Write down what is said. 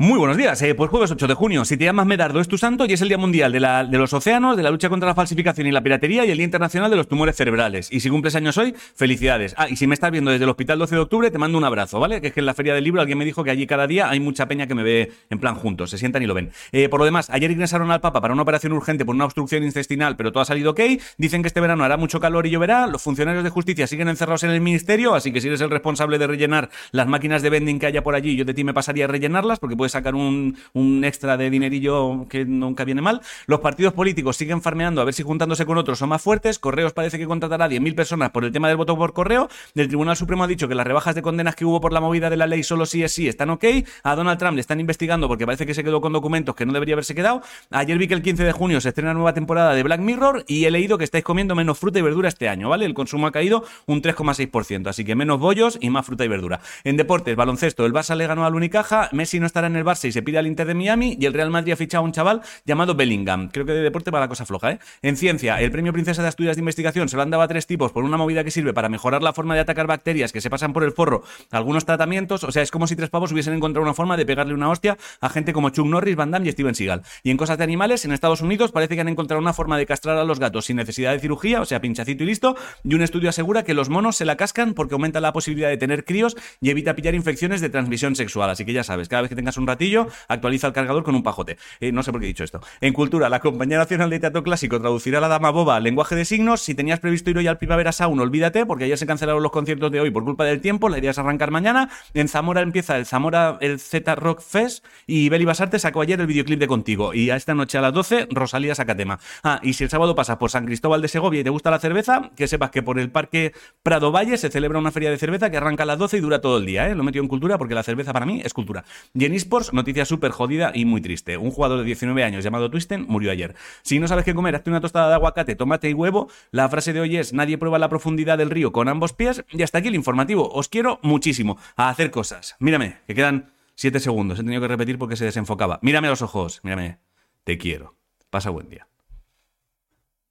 Muy buenos días, eh, pues jueves 8 de junio. Si te llamas Medardo es tu santo y es el Día Mundial de, la- de los Océanos, de la lucha contra la falsificación y la piratería y el Día Internacional de los Tumores Cerebrales. Y si cumples años hoy, felicidades. Ah, y si me estás viendo desde el Hospital 12 de Octubre, te mando un abrazo, ¿vale? Que es que en la Feria del Libro alguien me dijo que allí cada día hay mucha peña que me ve en plan juntos, se sientan y lo ven. Eh, por lo demás, ayer ingresaron al Papa para una operación urgente por una obstrucción intestinal, pero todo ha salido ok. Dicen que este verano hará mucho calor y lloverá. Los funcionarios de justicia siguen encerrados en el ministerio, así que si eres el responsable de rellenar las máquinas de vending que haya por allí, yo de ti me pasaría a rellenarlas porque puedes sacar un, extra de dinerillo que nunca viene mal. Los partidos políticos siguen farmeando a ver si juntándose con otros son más fuertes. Correos parece que contratará a 10.000 personas por el tema del voto por correo. El Tribunal Supremo ha dicho que las rebajas de condenas que hubo por la movida de la ley solo sí es sí están ok. A Donald Trump le están investigando porque parece que se quedó con documentos que no debería haberse quedado. Ayer vi que el 15 de junio se estrena nueva temporada de Black Mirror y he leído que estáis comiendo menos fruta y verdura este año, ¿vale? El consumo ha caído un 3,6%, así que menos bollos y más fruta y verdura. En deportes, baloncesto, el Barça le ganó al Unicaja, Messi no estará en Barça y se pide al Inter de Miami y el Real Madrid ha fichado a un chaval llamado Bellingham. Creo que de deporte va la cosa floja, ¿eh? En ciencia, el premio Princesa de Asturias de Investigación se lo han dado a tres tipos por una movida que sirve para mejorar la forma de atacar bacterias que se pasan por el forro algunos tratamientos. O sea, es como si tres pavos hubiesen encontrado una forma de pegarle una hostia a gente como Chuck Norris, Van Damme y Steven Seagal. Y en cosas de animales, en Estados Unidos parece que han encontrado una forma de castrar a los gatos sin necesidad de cirugía, o sea, pinchacito y listo. Y un estudio asegura que los monos se la cascan porque aumenta la posibilidad de tener críos y evita pillar infecciones de transmisión sexual. Así que ya sabes, cada vez que tengas un ratillo, actualiza el cargador con un pajote. Eh, no sé por qué he dicho esto. En cultura, la Compañía Nacional de Teatro Clásico traducirá la Dama Boba al lenguaje de signos. Si tenías previsto ir hoy al Primavera Sound, olvídate, porque ayer se cancelaron los conciertos de hoy por culpa del tiempo. La idea es arrancar mañana. En Zamora empieza el Zamora, el Z Rock Fest. Y Beli Basarte sacó ayer el videoclip de Contigo. Y a esta noche a las 12, Rosalía saca tema. Ah, y si el sábado pasas por San Cristóbal de Segovia y te gusta la cerveza, que sepas que por el Parque Prado Valle se celebra una feria de cerveza que arranca a las 12 y dura todo el día. ¿eh? Lo he metido en cultura porque la cerveza para mí es cultura. Y en noticia súper jodida y muy triste. Un jugador de 19 años llamado Twisten murió ayer. Si no sabes qué comer, hazte una tostada de aguacate, tomate y huevo. La frase de hoy es: Nadie prueba la profundidad del río con ambos pies. Y hasta aquí el informativo. Os quiero muchísimo a hacer cosas. Mírame, que quedan 7 segundos. He tenido que repetir porque se desenfocaba. Mírame a los ojos. Mírame. Te quiero. Pasa buen día.